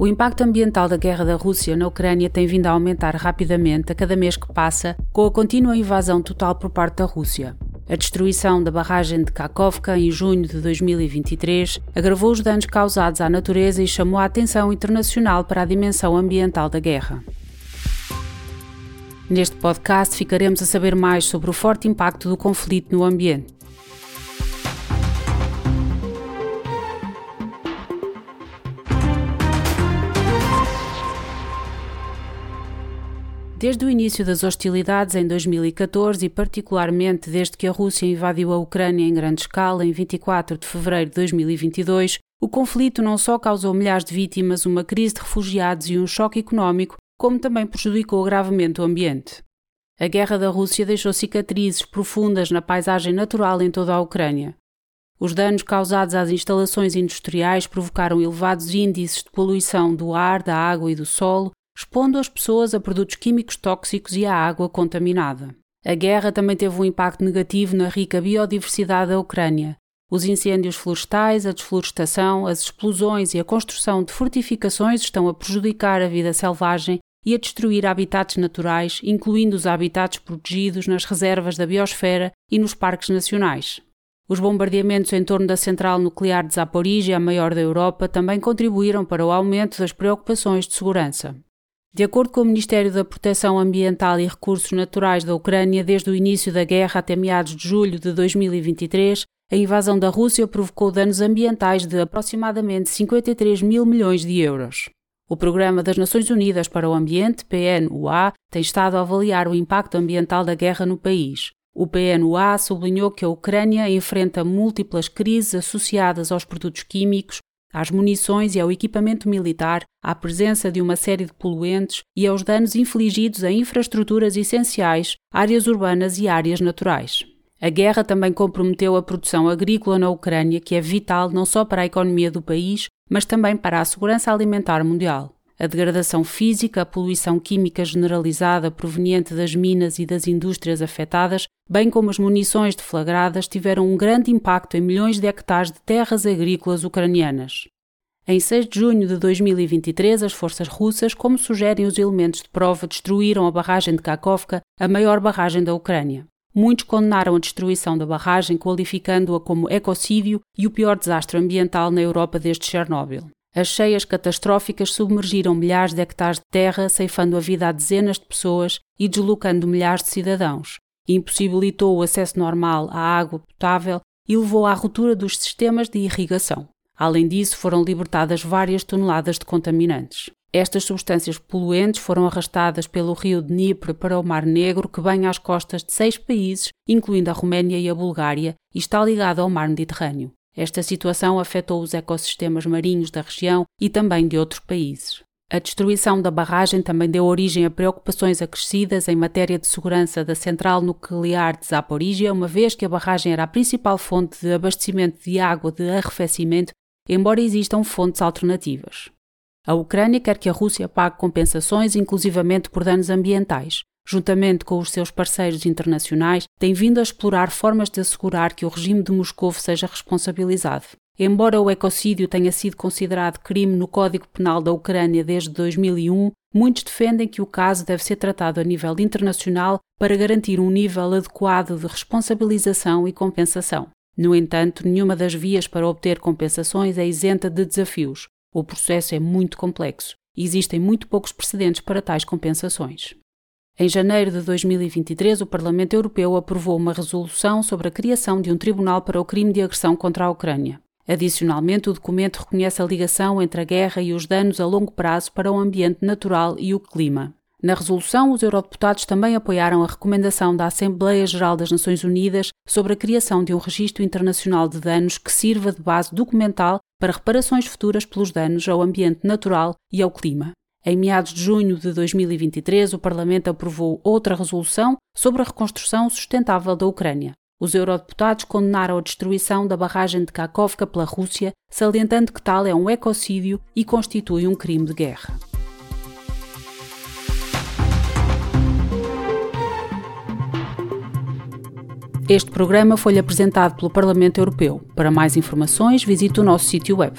O impacto ambiental da guerra da Rússia na Ucrânia tem vindo a aumentar rapidamente a cada mês que passa, com a contínua invasão total por parte da Rússia. A destruição da barragem de Kakovka em junho de 2023 agravou os danos causados à natureza e chamou a atenção internacional para a dimensão ambiental da guerra. Neste podcast ficaremos a saber mais sobre o forte impacto do conflito no ambiente. Desde o início das hostilidades em 2014 e particularmente desde que a Rússia invadiu a Ucrânia em grande escala em 24 de fevereiro de 2022, o conflito não só causou milhares de vítimas, uma crise de refugiados e um choque económico, como também prejudicou gravemente o ambiente. A guerra da Rússia deixou cicatrizes profundas na paisagem natural em toda a Ucrânia. Os danos causados às instalações industriais provocaram elevados índices de poluição do ar, da água e do solo, expondo as pessoas a produtos químicos tóxicos e à água contaminada. A guerra também teve um impacto negativo na rica biodiversidade da Ucrânia. Os incêndios florestais, a desflorestação, as explosões e a construção de fortificações estão a prejudicar a vida selvagem e a destruir habitats naturais, incluindo os habitats protegidos nas reservas da biosfera e nos parques nacionais. Os bombardeamentos em torno da central nuclear de Zaporizhia, a maior da Europa, também contribuíram para o aumento das preocupações de segurança. De acordo com o Ministério da Proteção Ambiental e Recursos Naturais da Ucrânia, desde o início da guerra até meados de julho de 2023, a invasão da Rússia provocou danos ambientais de aproximadamente 53 mil milhões de euros. O Programa das Nações Unidas para o Ambiente, PNUA, tem estado a avaliar o impacto ambiental da guerra no país. O PNUA sublinhou que a Ucrânia enfrenta múltiplas crises associadas aos produtos químicos, às munições e ao equipamento militar, à presença de uma série de poluentes e aos danos infligidos a infraestruturas essenciais, áreas urbanas e áreas naturais. A guerra também comprometeu a produção agrícola na Ucrânia, que é vital não só para a economia do país, mas também para a segurança alimentar mundial. A degradação física, a poluição química generalizada proveniente das minas e das indústrias afetadas, bem como as munições deflagradas, tiveram um grande impacto em milhões de hectares de terras agrícolas ucranianas. Em 6 de junho de 2023, as forças russas, como sugerem os elementos de prova, destruíram a barragem de Kakovka, a maior barragem da Ucrânia. Muitos condenaram a destruição da barragem, qualificando-a como ecocídio e o pior desastre ambiental na Europa desde Chernobyl. As cheias catastróficas submergiram milhares de hectares de terra, ceifando a vida a dezenas de pessoas e deslocando milhares de cidadãos. Impossibilitou o acesso normal à água potável e levou à ruptura dos sistemas de irrigação. Além disso, foram libertadas várias toneladas de contaminantes. Estas substâncias poluentes foram arrastadas pelo rio Dnipro para o Mar Negro, que banha as costas de seis países, incluindo a Roménia e a Bulgária, e está ligado ao Mar Mediterrâneo. Esta situação afetou os ecossistemas marinhos da região e também de outros países. A destruição da barragem também deu origem a preocupações acrescidas em matéria de segurança da central nuclear de Zaporizhia, uma vez que a barragem era a principal fonte de abastecimento de água de arrefecimento, embora existam fontes alternativas. A Ucrânia quer que a Rússia pague compensações, inclusivamente por danos ambientais juntamente com os seus parceiros internacionais, tem vindo a explorar formas de assegurar que o regime de Moscou seja responsabilizado. Embora o ecocídio tenha sido considerado crime no Código Penal da Ucrânia desde 2001, muitos defendem que o caso deve ser tratado a nível internacional para garantir um nível adequado de responsabilização e compensação. No entanto, nenhuma das vias para obter compensações é isenta de desafios. O processo é muito complexo. Existem muito poucos precedentes para tais compensações. Em janeiro de 2023, o Parlamento Europeu aprovou uma resolução sobre a criação de um tribunal para o crime de agressão contra a Ucrânia. Adicionalmente, o documento reconhece a ligação entre a guerra e os danos a longo prazo para o ambiente natural e o clima. Na resolução, os eurodeputados também apoiaram a recomendação da Assembleia Geral das Nações Unidas sobre a criação de um registro internacional de danos que sirva de base documental para reparações futuras pelos danos ao ambiente natural e ao clima. Em meados de junho de 2023, o Parlamento aprovou outra resolução sobre a reconstrução sustentável da Ucrânia. Os eurodeputados condenaram a destruição da barragem de Kakovka pela Rússia, salientando que tal é um ecocídio e constitui um crime de guerra. Este programa foi-lhe apresentado pelo Parlamento Europeu. Para mais informações, visite o nosso sítio web